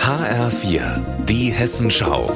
HR4, die Hessenschau.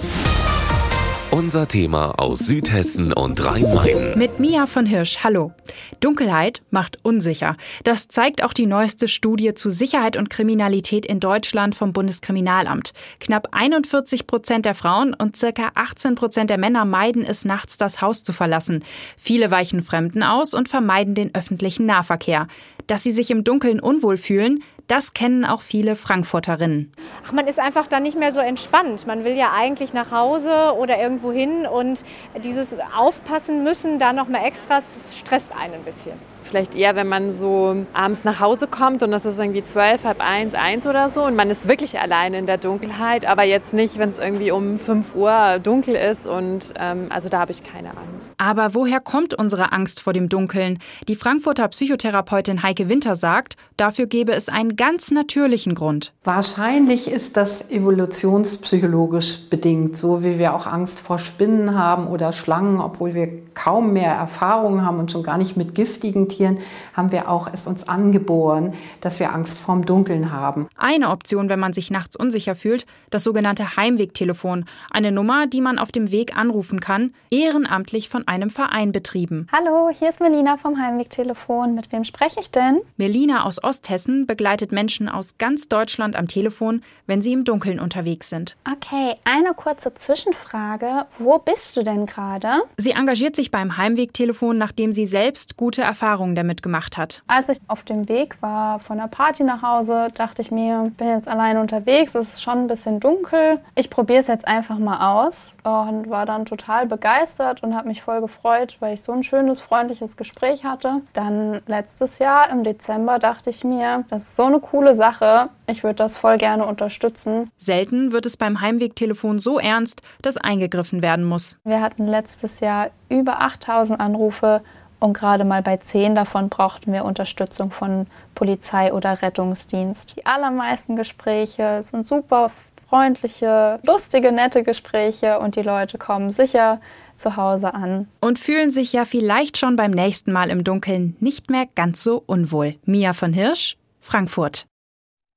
Unser Thema aus Südhessen und Rhein-Main. Mit Mia von Hirsch, hallo. Dunkelheit macht unsicher. Das zeigt auch die neueste Studie zu Sicherheit und Kriminalität in Deutschland vom Bundeskriminalamt. Knapp 41 Prozent der Frauen und circa 18 Prozent der Männer meiden es, nachts das Haus zu verlassen. Viele weichen Fremden aus und vermeiden den öffentlichen Nahverkehr. Dass sie sich im Dunkeln unwohl fühlen, das kennen auch viele Frankfurterinnen. Ach, man ist einfach dann nicht mehr so entspannt. Man will ja eigentlich nach Hause oder irgendwo hin und dieses Aufpassen müssen da noch mal extra, stresst einen ein bisschen. Vielleicht eher, wenn man so abends nach Hause kommt und das ist irgendwie zwölf, halb eins, eins oder so und man ist wirklich allein in der Dunkelheit, aber jetzt nicht, wenn es irgendwie um fünf Uhr dunkel ist und ähm, also da habe ich keine Angst. Aber woher kommt unsere Angst vor dem Dunkeln? Die Frankfurter Psychotherapeutin Heike Winter sagt, dafür gäbe es einen ganz natürlichen Grund. Wahrscheinlich ist das evolutionspsychologisch bedingt, so wie wir auch Angst vor Spinnen haben oder Schlangen, obwohl wir kaum mehr Erfahrungen haben und schon gar nicht mit giftigen Tieren, haben wir auch es uns angeboren, dass wir Angst vorm Dunkeln haben. Eine Option, wenn man sich nachts unsicher fühlt, das sogenannte Heimwegtelefon. Eine Nummer, die man auf dem Weg anrufen kann, ehrenamtlich von einem Verein betrieben. Hallo, hier ist Melina vom Heimwegtelefon. Mit wem spreche ich denn? Melina aus Osthessen begleitet Menschen aus ganz Deutschland am Telefon, wenn sie im Dunkeln unterwegs sind. Okay, eine kurze Zwischenfrage. Wo bist du denn gerade? Sie engagiert sich beim Heimwegtelefon, nachdem sie selbst gute Erfahrungen Erfahrungen damit gemacht hat. Als ich auf dem Weg war von der Party nach Hause, dachte ich mir, ich bin jetzt allein unterwegs, es ist schon ein bisschen dunkel. Ich probiere es jetzt einfach mal aus und war dann total begeistert und habe mich voll gefreut, weil ich so ein schönes, freundliches Gespräch hatte. Dann letztes Jahr im Dezember dachte ich mir, das ist so eine coole Sache, ich würde das voll gerne unterstützen. Selten wird es beim Heimwegtelefon so ernst, dass eingegriffen werden muss. Wir hatten letztes Jahr über 8000 Anrufe und gerade mal bei zehn davon brauchten wir Unterstützung von Polizei oder Rettungsdienst. Die allermeisten Gespräche sind super freundliche, lustige, nette Gespräche und die Leute kommen sicher zu Hause an. Und fühlen sich ja vielleicht schon beim nächsten Mal im Dunkeln nicht mehr ganz so unwohl. Mia von Hirsch, Frankfurt.